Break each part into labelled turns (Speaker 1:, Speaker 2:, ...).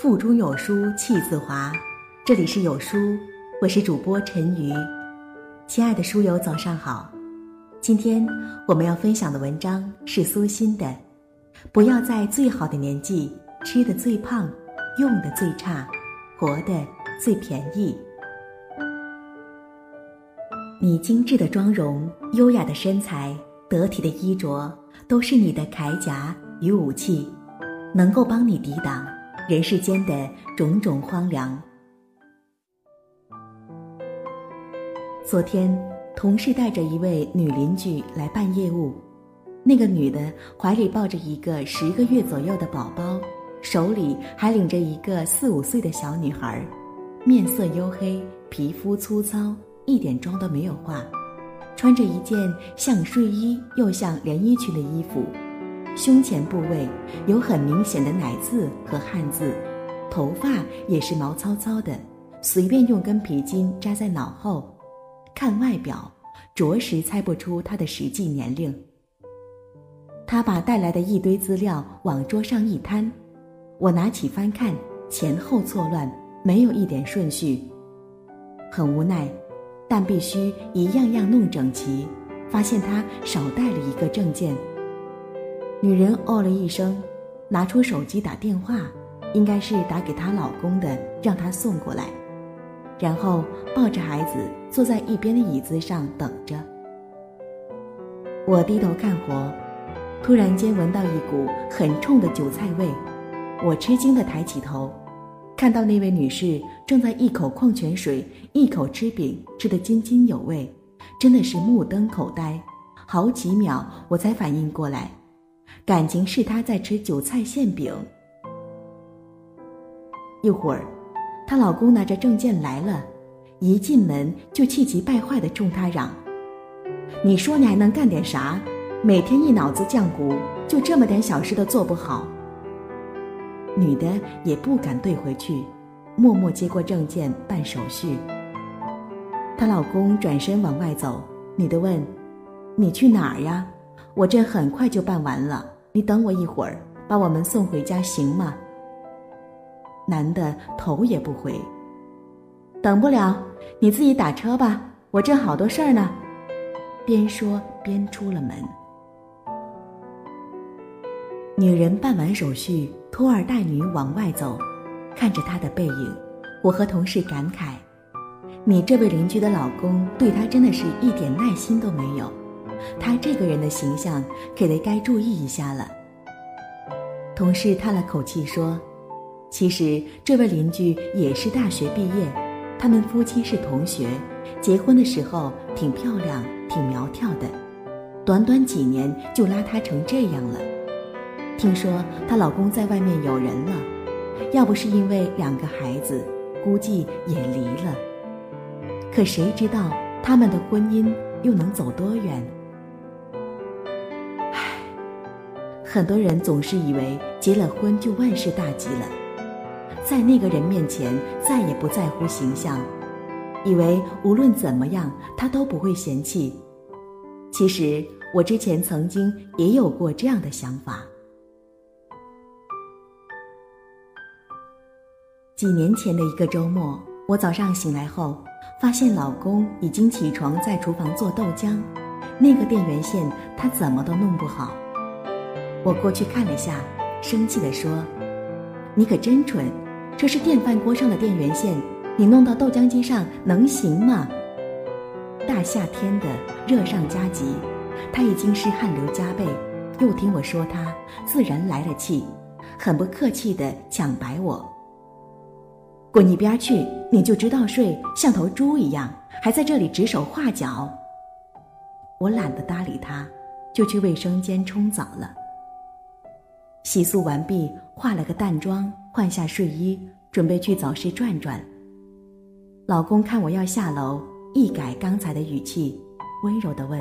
Speaker 1: 腹中有书气自华，这里是有书，我是主播陈瑜。亲爱的书友，早上好。今天我们要分享的文章是苏欣的《不要在最好的年纪吃的最胖，用的最差，活的最便宜》。你精致的妆容、优雅的身材、得体的衣着，都是你的铠甲与武器，能够帮你抵挡。人世间的种种荒凉。昨天，同事带着一位女邻居来办业务，那个女的怀里抱着一个十个月左右的宝宝，手里还领着一个四五岁的小女孩，面色黝黑，皮肤粗糙，一点妆都没有化，穿着一件像睡衣又像连衣裙的衣服。胸前部位有很明显的奶渍和汗渍，头发也是毛糙糙的，随便用根皮筋扎在脑后。看外表，着实猜不出他的实际年龄。他把带来的一堆资料往桌上一摊，我拿起翻看，前后错乱，没有一点顺序。很无奈，但必须一样样弄整齐。发现他少带了一个证件。女人哦了一声，拿出手机打电话，应该是打给她老公的，让他送过来。然后抱着孩子坐在一边的椅子上等着。我低头干活，突然间闻到一股很冲的韭菜味，我吃惊地抬起头，看到那位女士正在一口矿泉水，一口吃饼，吃得津津有味，真的是目瞪口呆。好几秒，我才反应过来。感情是她在吃韭菜馅饼。一会儿，她老公拿着证件来了，一进门就气急败坏地冲她嚷：“你说你还能干点啥？每天一脑子浆糊，就这么点小事都做不好。”女的也不敢怼回去，默默接过证件办手续。她老公转身往外走，女的问：“你去哪儿呀？”我这很快就办完了，你等我一会儿，把我们送回家行吗？男的头也不回，等不了，你自己打车吧，我正好多事儿呢。边说边出了门。女人办完手续，拖儿带女往外走，看着她的背影，我和同事感慨：你这位邻居的老公对她真的是一点耐心都没有。他这个人的形象可得该注意一下了。同事叹了口气说：“其实这位邻居也是大学毕业，他们夫妻是同学，结婚的时候挺漂亮、挺苗条的，短短几年就邋遢成这样了。听说她老公在外面有人了，要不是因为两个孩子，估计也离了。可谁知道他们的婚姻又能走多远？”很多人总是以为结了婚就万事大吉了，在那个人面前再也不在乎形象，以为无论怎么样他都不会嫌弃。其实我之前曾经也有过这样的想法。几年前的一个周末，我早上醒来后，发现老公已经起床在厨房做豆浆，那个电源线他怎么都弄不好。我过去看了下，生气地说：“你可真蠢！这是电饭锅上的电源线，你弄到豆浆机上能行吗？”大夏天的，热上加急，他已经是汗流浃背，又听我说他，自然来了气，很不客气地抢白我：“滚一边去！你就知道睡，像头猪一样，还在这里指手画脚。”我懒得搭理他，就去卫生间冲澡了。洗漱完毕，化了个淡妆，换下睡衣，准备去早市转转。老公看我要下楼，一改刚才的语气，温柔地问：“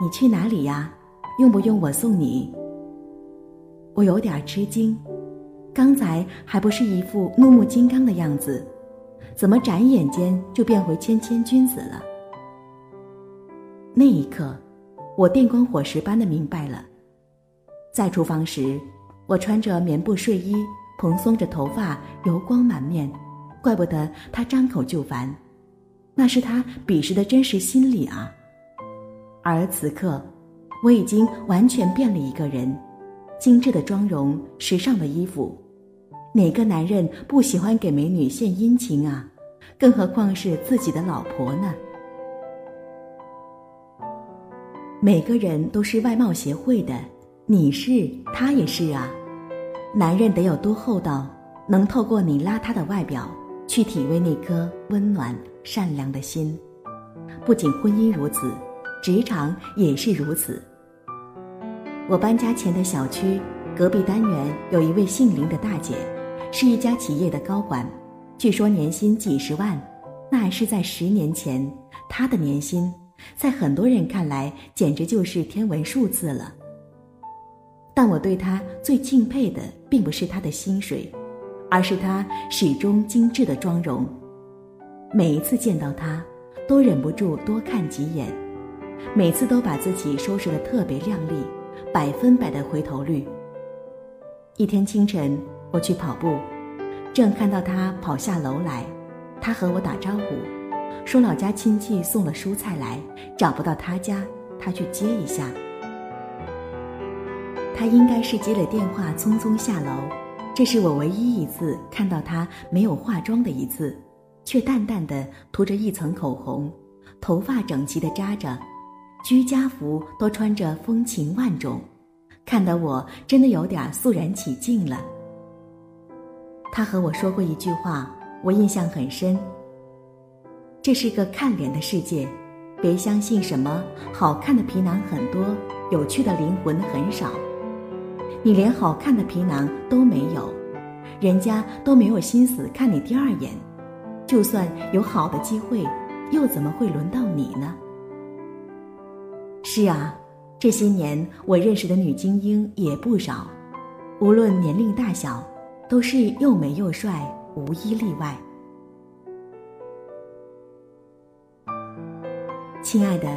Speaker 1: 你去哪里呀？用不用我送你？”我有点吃惊，刚才还不是一副怒目金刚的样子，怎么转眼间就变回谦谦君子了？那一刻，我电光火石般的明白了。在厨房时，我穿着棉布睡衣，蓬松着头发，油光满面，怪不得他张口就烦，那是他彼时的真实心理啊。而此刻，我已经完全变了一个人，精致的妆容，时尚的衣服，哪个男人不喜欢给美女献殷勤啊？更何况是自己的老婆呢？每个人都是外貌协会的，你是，他也是啊。男人得有多厚道，能透过你邋遢的外表，去体味那颗温暖善良的心。不仅婚姻如此，职场也是如此。我搬家前的小区隔壁单元有一位姓林的大姐，是一家企业的高管。据说年薪几十万，那还是在十年前。她的年薪，在很多人看来简直就是天文数字了。但我对他最敬佩的，并不是他的薪水，而是他始终精致的妆容。每一次见到他，都忍不住多看几眼，每次都把自己收拾得特别靓丽，百分百的回头率。一天清晨，我去跑步。正看到他跑下楼来，他和我打招呼，说老家亲戚送了蔬菜来，找不到他家，他去接一下。他应该是接了电话，匆匆下楼。这是我唯一一次看到他没有化妆的一次，却淡淡的涂着一层口红，头发整齐的扎着，居家服都穿着风情万种，看得我真的有点肃然起敬了。他和我说过一句话，我印象很深。这是个看脸的世界，别相信什么好看的皮囊很多，有趣的灵魂很少。你连好看的皮囊都没有，人家都没有心思看你第二眼。就算有好的机会，又怎么会轮到你呢？是啊，这些年我认识的女精英也不少，无论年龄大小。都是又美又帅，无一例外。亲爱的，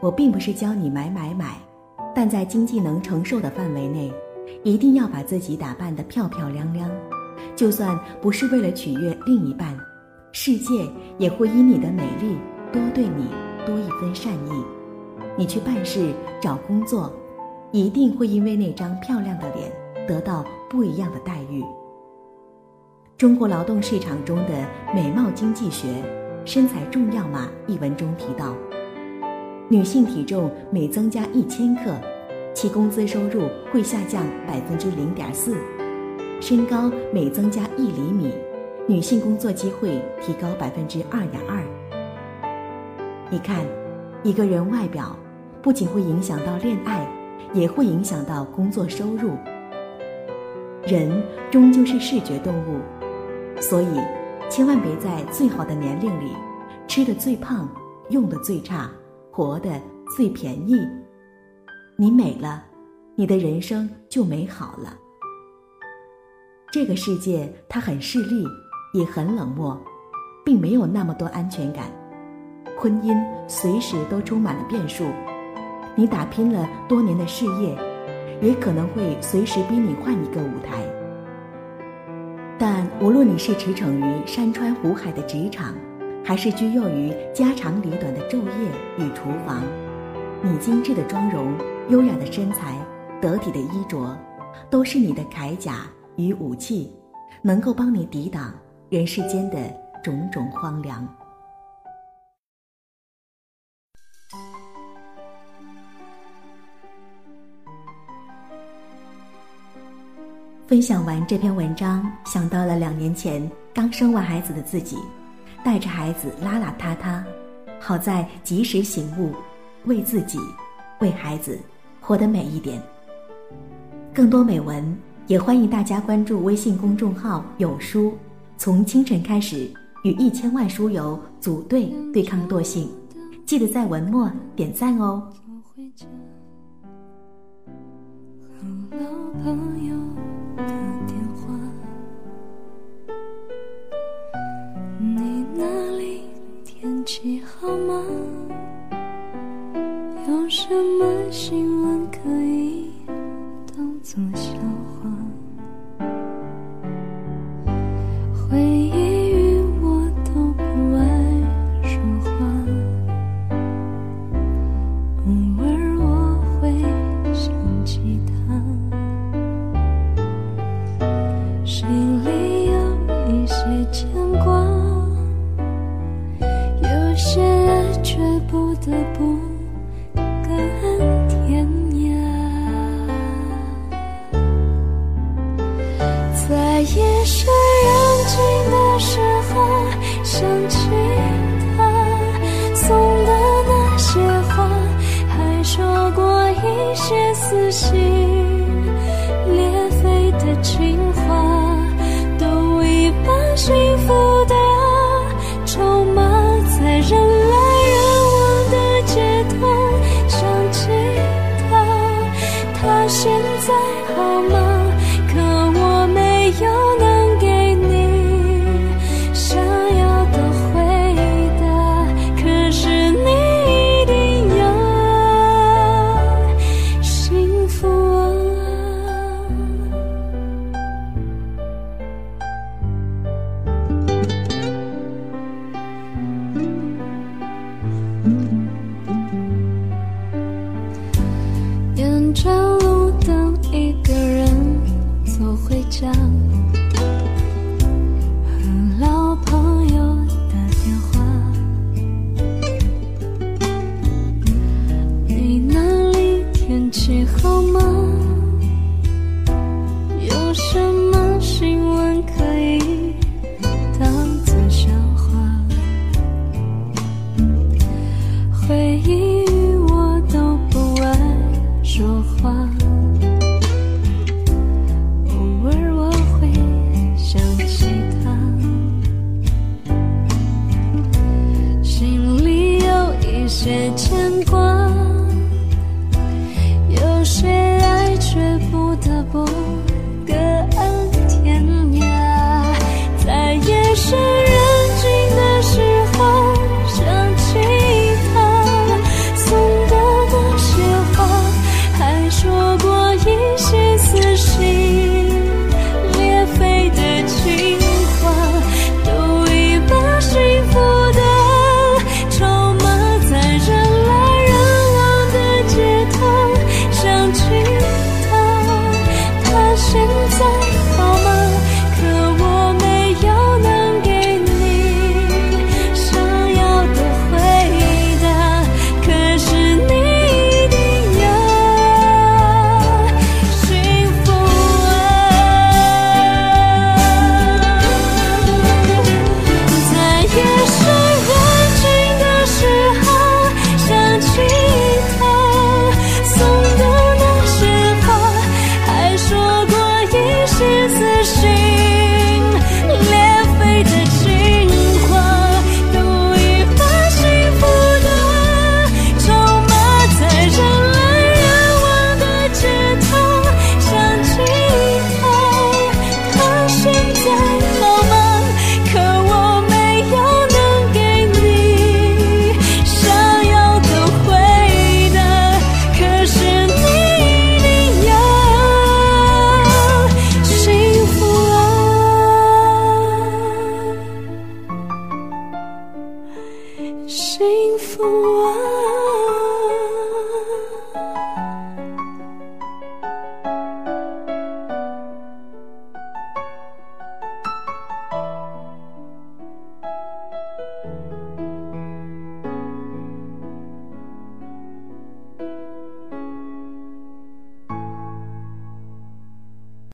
Speaker 1: 我并不是教你买买买，但在经济能承受的范围内，一定要把自己打扮得漂漂亮亮。就算不是为了取悦另一半，世界也会因你的美丽多对你多一分善意。你去办事找工作，一定会因为那张漂亮的脸得到不一样的待遇。中国劳动市场中的美貌经济学，身材重要吗？一文中提到，女性体重每增加一千克，其工资收入会下降百分之零点四；身高每增加一厘米，女性工作机会提高百分之二点二。你看，一个人外表不仅会影响到恋爱，也会影响到工作收入。人终究是视觉动物。所以，千万别在最好的年龄里，吃的最胖，用的最差，活的最便宜。你美了，你的人生就美好了。这个世界它很势利，也很冷漠，并没有那么多安全感。婚姻随时都充满了变数，你打拼了多年的事业，也可能会随时逼你换一个舞台。但无论你是驰骋于山川湖海的职场，还是居囿于家长里短的昼夜与厨房，你精致的妆容、优雅的身材、得体的衣着，都是你的铠甲与武器，能够帮你抵挡人世间的种种荒凉。分享完这篇文章，想到了两年前刚生完孩子的自己，带着孩子邋邋遢遢，好在及时醒悟，为自己，为孩子，活得美一点。更多美文也欢迎大家关注微信公众号“有书”，从清晨开始，与一千万书友组队对抗惰性，记得在文末点赞哦。
Speaker 2: 才不敢天涯。在夜深人静的时候想起他送的那些花还说过一些撕心裂肺的情幸福。